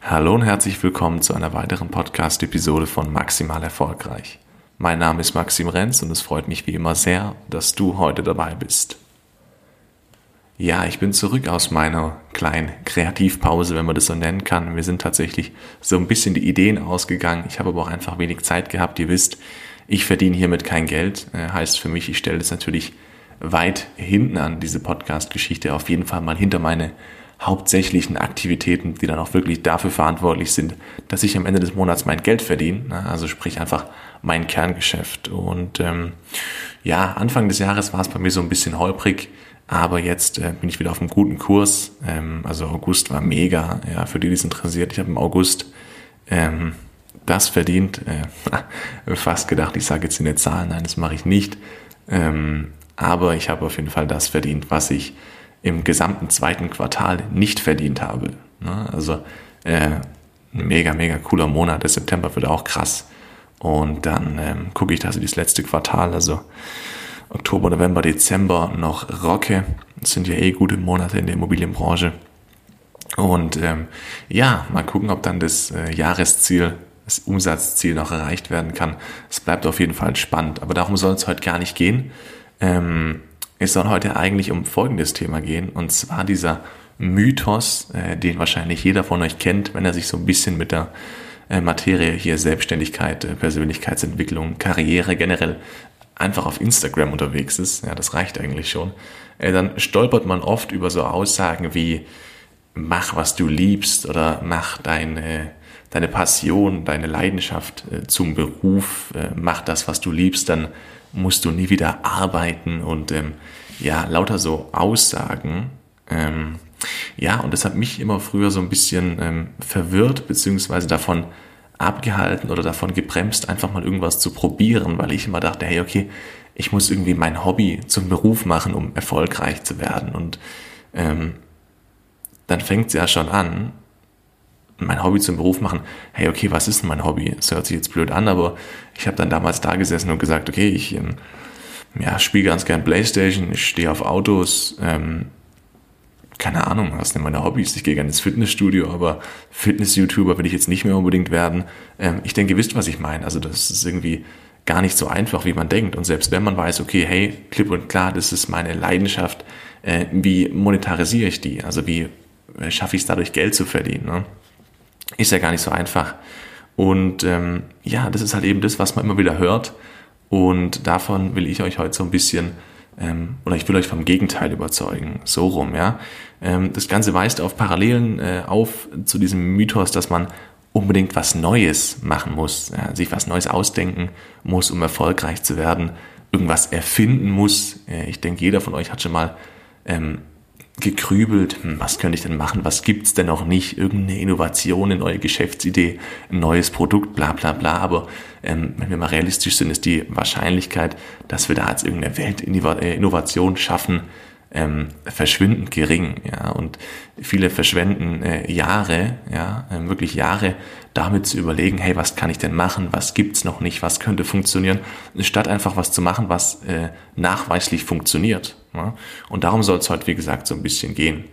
Hallo und herzlich willkommen zu einer weiteren Podcast-Episode von Maximal Erfolgreich. Mein Name ist Maxim Renz und es freut mich wie immer sehr, dass du heute dabei bist. Ja, ich bin zurück aus meiner kleinen Kreativpause, wenn man das so nennen kann. Wir sind tatsächlich so ein bisschen die Ideen ausgegangen. Ich habe aber auch einfach wenig Zeit gehabt. Ihr wisst, ich verdiene hiermit kein Geld. Äh, heißt für mich, ich stelle das natürlich weit hinten an diese Podcast-Geschichte auf jeden Fall mal hinter meine hauptsächlichen Aktivitäten, die dann auch wirklich dafür verantwortlich sind, dass ich am Ende des Monats mein Geld verdiene. Ne? Also sprich einfach mein Kerngeschäft. Und ähm, ja, Anfang des Jahres war es bei mir so ein bisschen holprig, aber jetzt äh, bin ich wieder auf einem guten Kurs. Ähm, also August war mega, ja, für die, die es interessiert. Ich habe im August ähm, das verdient. Äh, fast gedacht, ich sage jetzt in der Zahl, nein, das mache ich nicht. Ähm, aber ich habe auf jeden Fall das verdient, was ich im gesamten zweiten Quartal nicht verdient habe. Ne? Also äh, mega, mega cooler Monat. Der September wird auch krass. Und dann ähm, gucke ich, dass ich das letzte Quartal, also Oktober, November, Dezember noch rocke. Das sind ja eh gute Monate in der Immobilienbranche. Und ähm, ja, mal gucken, ob dann das äh, Jahresziel, das Umsatzziel noch erreicht werden kann. Es bleibt auf jeden Fall spannend. Aber darum soll es heute gar nicht gehen. Ähm, es soll heute eigentlich um folgendes Thema gehen, und zwar dieser Mythos, äh, den wahrscheinlich jeder von euch kennt, wenn er sich so ein bisschen mit der äh, Materie hier Selbstständigkeit, äh, Persönlichkeitsentwicklung, Karriere generell einfach auf Instagram unterwegs ist, ja, das reicht eigentlich schon, äh, dann stolpert man oft über so Aussagen wie mach, was du liebst oder mach deine, deine Passion, deine Leidenschaft äh, zum Beruf, äh, mach das, was du liebst, dann musst du nie wieder arbeiten und ähm, ja, lauter so Aussagen. Ähm, ja, und das hat mich immer früher so ein bisschen ähm, verwirrt, beziehungsweise davon abgehalten oder davon gebremst, einfach mal irgendwas zu probieren, weil ich immer dachte, hey, okay, ich muss irgendwie mein Hobby zum Beruf machen, um erfolgreich zu werden. Und ähm, dann fängt es ja schon an, mein Hobby zum Beruf machen, hey, okay, was ist denn mein Hobby? Das hört sich jetzt blöd an, aber ich habe dann damals da gesessen und gesagt, okay, ich ähm, ja, spiele ganz gern Playstation, ich stehe auf Autos, ähm, keine Ahnung, was sind meine Hobbys? Ich gehe gerne ins Fitnessstudio, aber Fitness-YouTuber will ich jetzt nicht mehr unbedingt werden. Ähm, ich denke, ihr wisst, was ich meine. Also das ist irgendwie gar nicht so einfach, wie man denkt. Und selbst wenn man weiß, okay, hey, klipp und klar, das ist meine Leidenschaft, äh, wie monetarisiere ich die? Also wie äh, schaffe ich es dadurch, Geld zu verdienen? Ne? Ist ja gar nicht so einfach. Und ähm, ja, das ist halt eben das, was man immer wieder hört. Und davon will ich euch heute so ein bisschen, ähm, oder ich will euch vom Gegenteil überzeugen. So rum, ja. Ähm, das Ganze weist auf Parallelen äh, auf zu diesem Mythos, dass man unbedingt was Neues machen muss, ja, sich was Neues ausdenken muss, um erfolgreich zu werden, irgendwas erfinden muss. Äh, ich denke, jeder von euch hat schon mal ähm, gekrübelt, hm, was könnte ich denn machen, was gibt's denn noch nicht, irgendeine Innovation, eine neue Geschäftsidee, ein neues Produkt, bla bla bla. Aber ähm, wenn wir mal realistisch sind, ist die Wahrscheinlichkeit, dass wir da jetzt irgendeine Weltinnovation schaffen, ähm, verschwindend gering, ja, und viele verschwenden äh, Jahre, ja, äh, wirklich Jahre damit zu überlegen, hey, was kann ich denn machen, was gibt's noch nicht, was könnte funktionieren, statt einfach was zu machen, was äh, nachweislich funktioniert. Ja? Und darum soll es heute, wie gesagt, so ein bisschen gehen.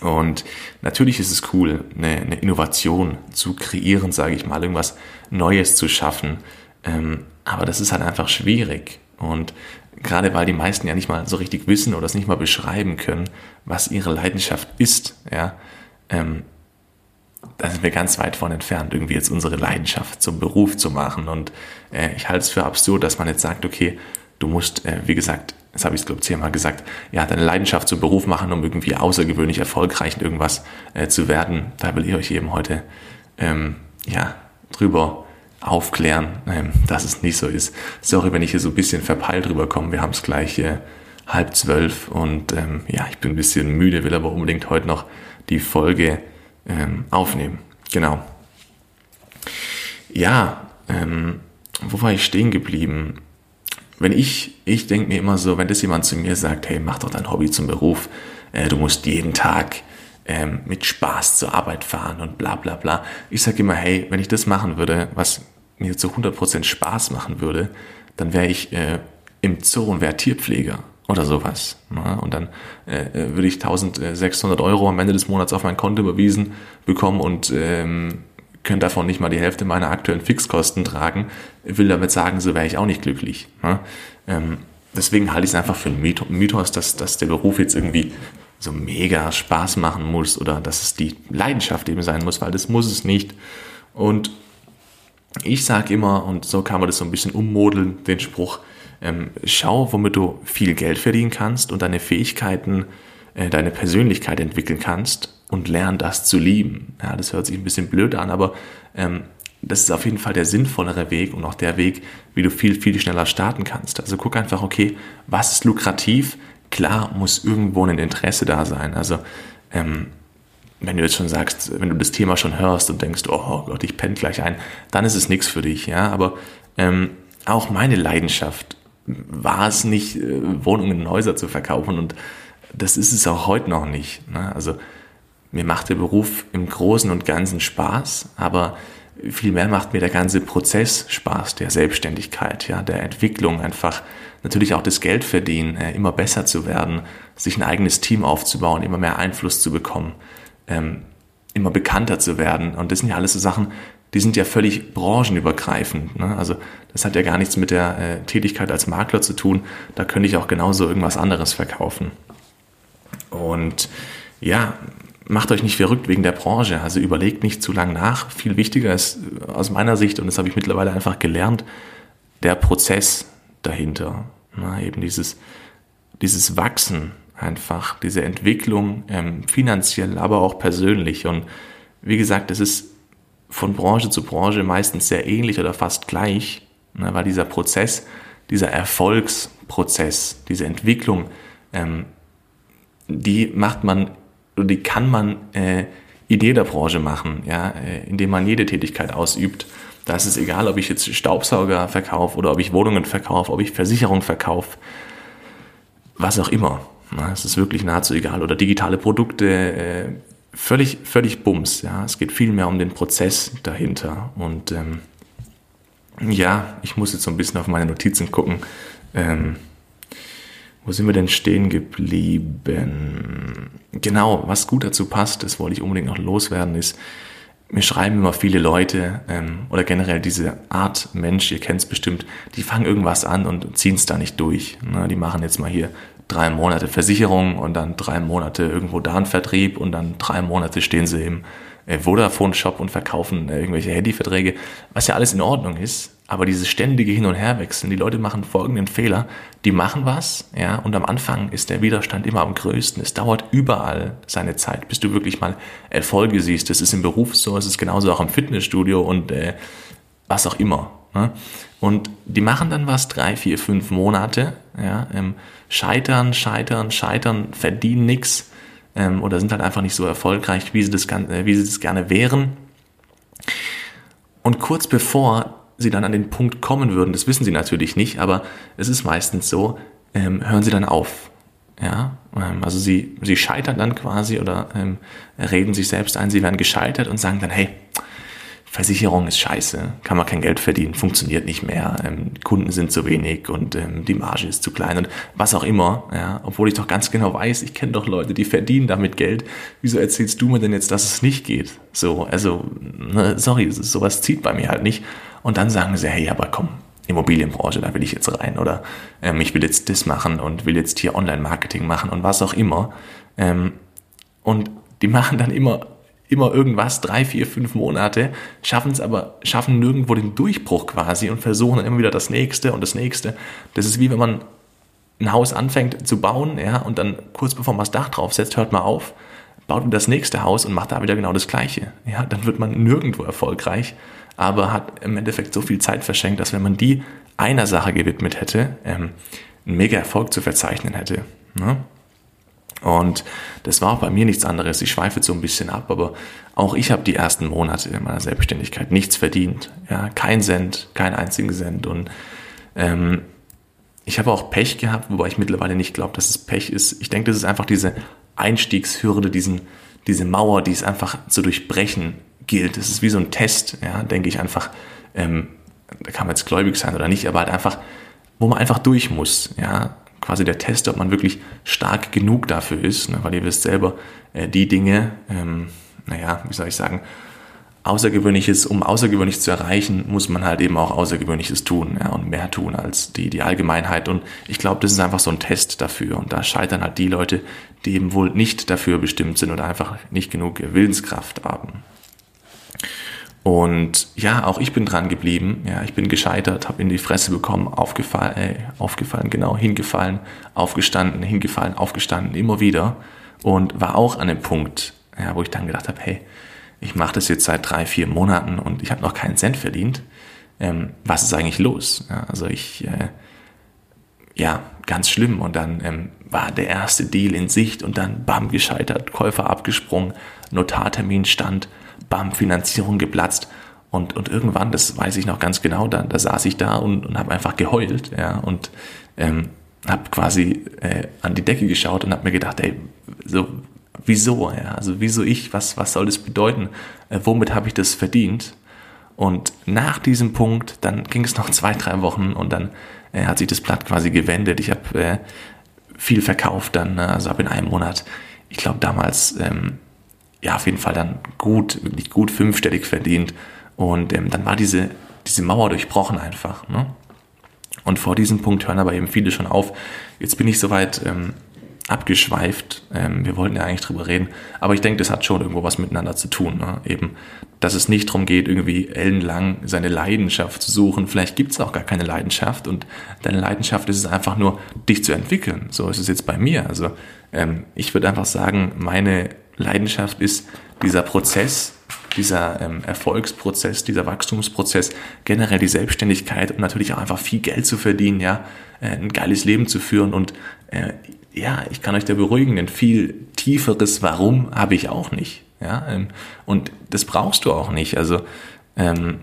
Und natürlich ist es cool, eine, eine Innovation zu kreieren, sage ich mal, irgendwas Neues zu schaffen. Ähm, aber das ist halt einfach schwierig. Und gerade weil die meisten ja nicht mal so richtig wissen oder es nicht mal beschreiben können, was ihre Leidenschaft ist, ja, ähm, da sind wir ganz weit von entfernt, irgendwie jetzt unsere Leidenschaft zum Beruf zu machen. Und äh, ich halte es für absurd, dass man jetzt sagt, okay, du musst, äh, wie gesagt, das habe ich es glaube ich zehnmal gesagt, ja, deine Leidenschaft zum Beruf machen, um irgendwie außergewöhnlich erfolgreich in irgendwas äh, zu werden. Da will ich euch eben heute ähm, ja drüber aufklären, ähm, dass es nicht so ist. Sorry, wenn ich hier so ein bisschen verpeilt rüberkomme. Wir haben es gleich äh, halb zwölf und ähm, ja, ich bin ein bisschen müde, will aber unbedingt heute noch die Folge ähm, aufnehmen. Genau. Ja, ähm, wo war ich stehen geblieben? Wenn ich, ich denke mir immer so, wenn das jemand zu mir sagt, hey, mach doch dein Hobby zum Beruf, äh, du musst jeden Tag ähm, mit Spaß zur Arbeit fahren und bla bla bla. Ich sage immer, hey, wenn ich das machen würde, was mir zu 100% Spaß machen würde, dann wäre ich äh, im Zoo und wäre Tierpfleger. oder sowas. Ne? Und dann äh, äh würde ich 1600 Euro am Ende des Monats auf mein Konto überwiesen bekommen und ähm, könnte davon nicht mal die Hälfte meiner aktuellen Fixkosten tragen. Ich will damit sagen, so wäre ich auch nicht glücklich. Ne? Ähm, deswegen halte ich es einfach für einen Mythos, dass, dass der Beruf jetzt irgendwie so mega Spaß machen muss oder dass es die Leidenschaft eben sein muss, weil das muss es nicht. Und ich sage immer, und so kann man das so ein bisschen ummodeln, den Spruch, ähm, schau, womit du viel Geld verdienen kannst und deine Fähigkeiten, äh, deine Persönlichkeit entwickeln kannst und lern das zu lieben. Ja, das hört sich ein bisschen blöd an, aber ähm, das ist auf jeden Fall der sinnvollere Weg und auch der Weg, wie du viel, viel schneller starten kannst. Also guck einfach, okay, was ist lukrativ? Klar muss irgendwo ein Interesse da sein. Also ähm, wenn du jetzt schon sagst, wenn du das Thema schon hörst und denkst, oh Gott, ich penne gleich ein, dann ist es nichts für dich. Ja, aber ähm, auch meine Leidenschaft war es nicht, äh, Wohnungen und Häuser zu verkaufen und das ist es auch heute noch nicht. Ne? Also mir macht der Beruf im Großen und Ganzen Spaß, aber vielmehr macht mir der ganze Prozess Spaß, der Selbstständigkeit, ja, der Entwicklung einfach, natürlich auch das Geld verdienen, äh, immer besser zu werden, sich ein eigenes Team aufzubauen, immer mehr Einfluss zu bekommen, ähm, immer bekannter zu werden. Und das sind ja alles so Sachen, die sind ja völlig branchenübergreifend. Ne? Also das hat ja gar nichts mit der äh, Tätigkeit als Makler zu tun. Da könnte ich auch genauso irgendwas anderes verkaufen. Und ja, macht euch nicht verrückt wegen der Branche. Also überlegt nicht zu lang nach. Viel wichtiger ist äh, aus meiner Sicht, und das habe ich mittlerweile einfach gelernt, der Prozess dahinter. Na, eben dieses, dieses Wachsen einfach, diese Entwicklung, ähm, finanziell, aber auch persönlich. Und wie gesagt, es ist von Branche zu Branche meistens sehr ähnlich oder fast gleich, ne, weil dieser Prozess, dieser Erfolgsprozess, diese Entwicklung, ähm, die macht man, die kann man äh, in jeder Branche machen, ja, äh, indem man jede Tätigkeit ausübt. Da ist es egal, ob ich jetzt Staubsauger verkaufe oder ob ich Wohnungen verkaufe, ob ich Versicherung verkaufe, was auch immer. Es ist wirklich nahezu egal. Oder digitale Produkte, äh, völlig, völlig Bums. Ja, es geht viel mehr um den Prozess dahinter. Und ähm, ja, ich muss jetzt so ein bisschen auf meine Notizen gucken. Ähm, wo sind wir denn stehen geblieben? Genau, was gut dazu passt, das wollte ich unbedingt noch loswerden, ist, mir schreiben immer viele Leute ähm, oder generell diese Art Mensch, ihr kennt es bestimmt, die fangen irgendwas an und ziehen es da nicht durch. Ne? Die machen jetzt mal hier drei Monate Versicherung und dann drei Monate irgendwo da ein Vertrieb und dann drei Monate stehen sie im äh, Vodafone-Shop und verkaufen äh, irgendwelche Handyverträge, was ja alles in Ordnung ist. Aber dieses ständige Hin- und Herwechseln, die Leute machen folgenden Fehler. Die machen was, ja, und am Anfang ist der Widerstand immer am größten. Es dauert überall seine Zeit, bis du wirklich mal Erfolge siehst. Das ist im Beruf so, es ist genauso auch im Fitnessstudio und äh, was auch immer. Ne? Und die machen dann was, drei, vier, fünf Monate, ja, ähm, scheitern, scheitern, scheitern, verdienen nichts ähm, oder sind halt einfach nicht so erfolgreich, wie sie, das, äh, wie sie das gerne wären. Und kurz bevor sie dann an den Punkt kommen würden, das wissen sie natürlich nicht, aber es ist meistens so, ähm, hören sie dann auf. Ja, ähm, also sie, sie scheitern dann quasi oder ähm, reden sich selbst ein, sie werden gescheitert und sagen dann, hey, Versicherung ist scheiße, kann man kein Geld verdienen, funktioniert nicht mehr, ähm, Kunden sind zu wenig und ähm, die Marge ist zu klein und was auch immer. Ja, obwohl ich doch ganz genau weiß, ich kenne doch Leute, die verdienen damit Geld. Wieso erzählst du mir denn jetzt, dass es nicht geht? So, also, ne, sorry, sowas zieht bei mir halt nicht. Und dann sagen sie, hey, aber komm, Immobilienbranche, da will ich jetzt rein oder ähm, ich will jetzt das machen und will jetzt hier Online-Marketing machen und was auch immer. Ähm, und die machen dann immer immer irgendwas, drei, vier, fünf Monate, schaffen es aber, schaffen nirgendwo den Durchbruch quasi und versuchen dann immer wieder das nächste und das nächste. Das ist wie wenn man ein Haus anfängt zu bauen, ja, und dann kurz bevor man das Dach draufsetzt, hört man auf, baut das nächste Haus und macht da wieder genau das Gleiche. Ja, dann wird man nirgendwo erfolgreich, aber hat im Endeffekt so viel Zeit verschenkt, dass wenn man die einer Sache gewidmet hätte, ähm, einen mega Erfolg zu verzeichnen hätte. Ne? Und das war auch bei mir nichts anderes. Ich schweife so ein bisschen ab, aber auch ich habe die ersten Monate in meiner Selbstständigkeit nichts verdient. Ja, kein Cent, kein einzigen Cent. Und ähm, ich habe auch Pech gehabt, wobei ich mittlerweile nicht glaube, dass es Pech ist. Ich denke, das ist einfach diese Einstiegshürde, diesen, diese Mauer, die es einfach zu durchbrechen gilt. Das ist wie so ein Test, ja, denke ich einfach. Ähm, da kann man jetzt gläubig sein oder nicht, aber halt einfach, wo man einfach durch muss. Ja, quasi der Test, ob man wirklich stark genug dafür ist, ne? weil ihr wisst selber, äh, die Dinge, ähm, naja, wie soll ich sagen, Außergewöhnliches, um Außergewöhnliches zu erreichen, muss man halt eben auch Außergewöhnliches tun ja, und mehr tun als die, die Allgemeinheit. Und ich glaube, das ist einfach so ein Test dafür. Und da scheitern halt die Leute, die eben wohl nicht dafür bestimmt sind oder einfach nicht genug Willenskraft haben. Und ja, auch ich bin dran geblieben. Ja, ich bin gescheitert, habe in die Fresse bekommen, aufgefallen, äh, aufgefallen, genau, hingefallen, aufgestanden, hingefallen, aufgestanden, immer wieder. Und war auch an dem Punkt, ja, wo ich dann gedacht habe, hey, ich mache das jetzt seit drei, vier Monaten und ich habe noch keinen Cent verdient. Ähm, was ist eigentlich los? Ja, also ich, äh, ja, ganz schlimm. Und dann ähm, war der erste Deal in Sicht und dann bam, gescheitert, Käufer abgesprungen, Notartermin stand, bam, Finanzierung geplatzt. Und, und irgendwann, das weiß ich noch ganz genau, da, da saß ich da und, und habe einfach geheult, ja, und ähm, habe quasi äh, an die Decke geschaut und habe mir gedacht, ey, so wieso, ja, also wieso ich, was, was soll das bedeuten, äh, womit habe ich das verdient? Und nach diesem Punkt, dann ging es noch zwei, drei Wochen und dann äh, hat sich das Blatt quasi gewendet. Ich habe äh, viel verkauft dann, ne? also habe in einem Monat, ich glaube damals, ähm, ja auf jeden Fall dann gut, wirklich gut fünfstellig verdient und ähm, dann war diese, diese Mauer durchbrochen einfach. Ne? Und vor diesem Punkt hören aber eben viele schon auf. Jetzt bin ich soweit, ähm, abgeschweift. Ähm, wir wollten ja eigentlich drüber reden, aber ich denke, das hat schon irgendwo was miteinander zu tun. Ne? Eben, dass es nicht darum geht, irgendwie ellenlang seine Leidenschaft zu suchen. Vielleicht gibt es auch gar keine Leidenschaft und deine Leidenschaft ist es einfach nur, dich zu entwickeln. So ist es jetzt bei mir. Also ähm, ich würde einfach sagen, meine Leidenschaft ist dieser Prozess, dieser ähm, Erfolgsprozess, dieser Wachstumsprozess, generell die Selbstständigkeit und natürlich auch einfach viel Geld zu verdienen, ja, äh, ein geiles Leben zu führen und äh, ja, ich kann euch da beruhigen, denn viel tieferes Warum habe ich auch nicht. Ja, ähm, und das brauchst du auch nicht. Also, ähm,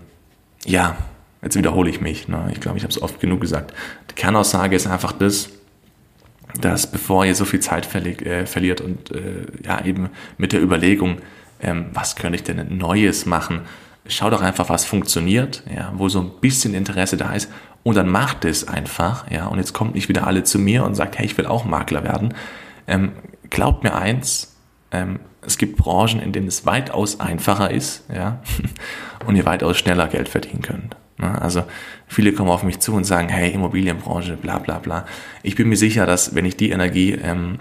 ja, jetzt wiederhole ich mich. Ne? Ich glaube, ich habe es oft genug gesagt. Die Kernaussage ist einfach das, dass bevor ihr so viel Zeit verli äh, verliert und äh, ja, eben mit der Überlegung, ähm, was könnte ich denn Neues machen, schau doch einfach, was funktioniert, ja, wo so ein bisschen Interesse da ist und dann macht es einfach, ja, und jetzt kommt nicht wieder alle zu mir und sagt, hey, ich will auch Makler werden. Ähm, glaubt mir eins, ähm, es gibt Branchen, in denen es weitaus einfacher ist, ja, und ihr weitaus schneller Geld verdienen könnt. Ne? Also viele kommen auf mich zu und sagen, hey, Immobilienbranche, bla bla bla. Ich bin mir sicher, dass wenn ich die Energie ähm,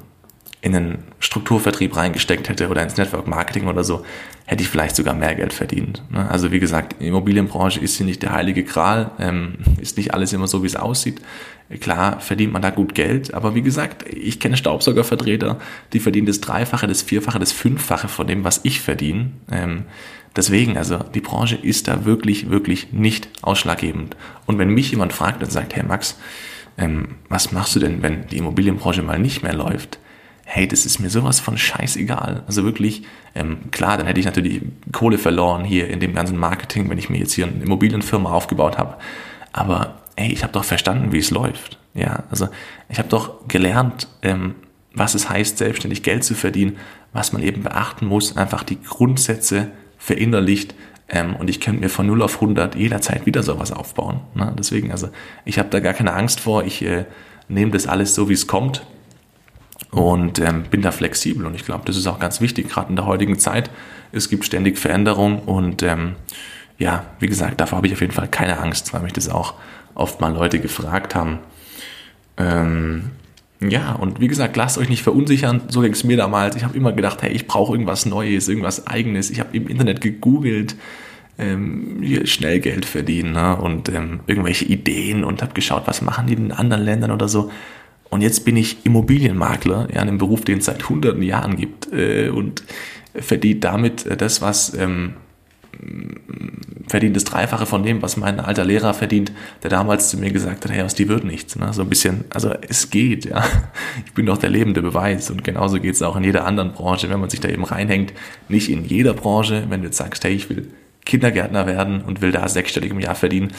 in einen Strukturvertrieb reingesteckt hätte oder ins Network Marketing oder so, hätte ich vielleicht sogar mehr Geld verdient. Ne? Also wie gesagt, Immobilienbranche ist hier nicht der heilige Gral, ähm, ist nicht alles immer so, wie es aussieht. Klar verdient man da gut Geld, aber wie gesagt, ich kenne Staubsaugervertreter, die verdienen das Dreifache, das Vierfache, das Fünffache von dem, was ich verdiene. Deswegen, also die Branche ist da wirklich, wirklich nicht ausschlaggebend. Und wenn mich jemand fragt und sagt, hey Max, ähm, was machst du denn, wenn die Immobilienbranche mal nicht mehr läuft? hey, das ist mir sowas von scheißegal. Also wirklich, ähm, klar, dann hätte ich natürlich Kohle verloren hier in dem ganzen Marketing, wenn ich mir jetzt hier eine Immobilienfirma aufgebaut habe. Aber ey, ich habe doch verstanden, wie es läuft. Ja, also ich habe doch gelernt, ähm, was es heißt, selbstständig Geld zu verdienen, was man eben beachten muss, einfach die Grundsätze verinnerlicht. Ähm, und ich könnte mir von 0 auf 100 jederzeit wieder sowas aufbauen. Ne? Deswegen, also ich habe da gar keine Angst vor. Ich äh, nehme das alles so, wie es kommt und ähm, bin da flexibel und ich glaube, das ist auch ganz wichtig, gerade in der heutigen Zeit. Es gibt ständig Veränderungen und ähm, ja, wie gesagt, davor habe ich auf jeden Fall keine Angst, weil mich das auch oft mal Leute gefragt haben. Ähm, ja, und wie gesagt, lasst euch nicht verunsichern, so ging es mir damals. Ich habe immer gedacht, hey, ich brauche irgendwas Neues, irgendwas Eigenes. Ich habe im Internet gegoogelt, ähm, schnell Geld verdienen ne? und ähm, irgendwelche Ideen und habe geschaut, was machen die in anderen Ländern oder so. Und jetzt bin ich Immobilienmakler, ja, einem Beruf, den es seit hunderten Jahren gibt äh, und verdiene damit äh, das, was ähm, verdient das Dreifache von dem, was mein alter Lehrer verdient, der damals zu mir gesagt hat, hey, aus dir wird nichts. Ne? So ein bisschen, also es geht, ja. Ich bin doch der lebende Beweis und genauso geht es auch in jeder anderen Branche, wenn man sich da eben reinhängt. Nicht in jeder Branche, wenn du jetzt sagst, hey, ich will Kindergärtner werden und will da sechsstellig im Jahr verdienen,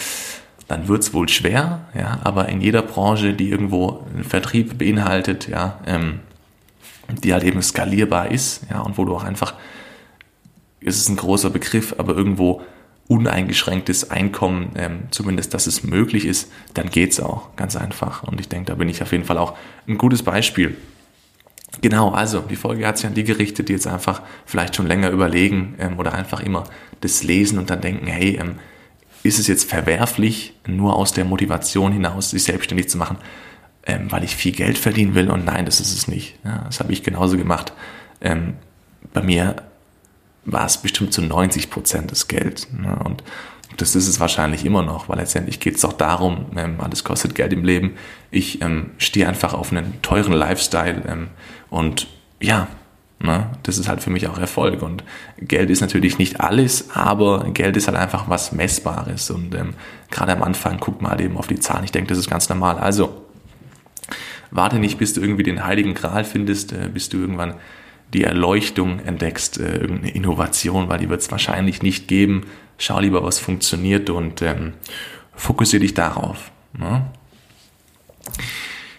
dann wird's wohl schwer, ja, aber in jeder Branche, die irgendwo einen Vertrieb beinhaltet, ja, ähm, die halt eben skalierbar ist, ja, und wo du auch einfach, es ist ein großer Begriff, aber irgendwo uneingeschränktes Einkommen, ähm, zumindest dass es möglich ist, dann geht's auch ganz einfach. Und ich denke, da bin ich auf jeden Fall auch ein gutes Beispiel. Genau, also die Folge hat sich an die gerichtet, die jetzt einfach vielleicht schon länger überlegen ähm, oder einfach immer das lesen und dann denken, hey, ähm, ist es jetzt verwerflich, nur aus der Motivation hinaus sich selbstständig zu machen, ähm, weil ich viel Geld verdienen will? Und nein, das ist es nicht. Ja, das habe ich genauso gemacht. Ähm, bei mir war es bestimmt zu 90 Prozent das Geld. Ne? Und das ist es wahrscheinlich immer noch, weil letztendlich geht es doch darum, ähm, alles kostet Geld im Leben. Ich ähm, stehe einfach auf einen teuren Lifestyle ähm, und ja, ne, das ist halt für mich auch Erfolg. Und Geld ist natürlich nicht alles, aber Geld ist halt einfach was Messbares. Und ähm, gerade am Anfang guckt mal halt eben auf die Zahlen. Ich denke, das ist ganz normal. Also warte nicht, bis du irgendwie den heiligen Gral findest, äh, bis du irgendwann die Erleuchtung entdeckst, äh, irgendeine Innovation, weil die wird es wahrscheinlich nicht geben. Schau lieber, was funktioniert und ähm, fokussiere dich darauf. Ne?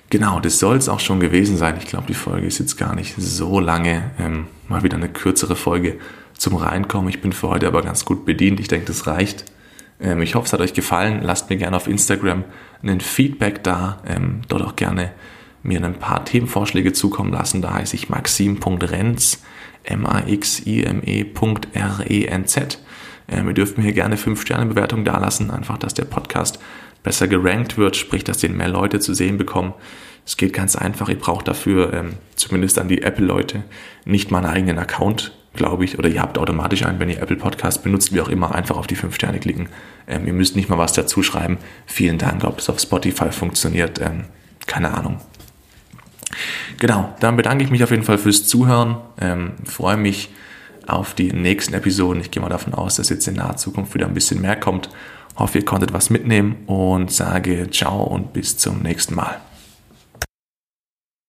Genau, das soll es auch schon gewesen sein. Ich glaube, die Folge ist jetzt gar nicht so lange. Ähm, mal wieder eine kürzere Folge zum Reinkommen. Ich bin für heute aber ganz gut bedient. Ich denke, das reicht. Ähm, ich hoffe, es hat euch gefallen. Lasst mir gerne auf Instagram einen Feedback da. Ähm, dort auch gerne mir ein paar Themenvorschläge zukommen lassen. Da heiße ich maxim.renz, M-A-X-I-M-E.R-E-N-Z. Ähm, ihr dürft mir hier gerne 5-Sterne-Bewertung dalassen, einfach, dass der Podcast besser gerankt wird, sprich, dass den mehr Leute zu sehen bekommen. Es geht ganz einfach, ihr braucht dafür, ähm, zumindest an die Apple-Leute, nicht mal einen eigenen Account, glaube ich, oder ihr habt automatisch einen, wenn ihr Apple Podcast benutzt, wie auch immer, einfach auf die 5 Sterne klicken. Ähm, ihr müsst nicht mal was dazu schreiben. Vielen Dank, ob es auf Spotify funktioniert, ähm, keine Ahnung. Genau, dann bedanke ich mich auf jeden Fall fürs Zuhören. Ähm, freue mich auf die nächsten Episoden. Ich gehe mal davon aus, dass jetzt in naher Zukunft wieder ein bisschen mehr kommt. Hoffe, ihr konntet was mitnehmen und sage ciao und bis zum nächsten Mal.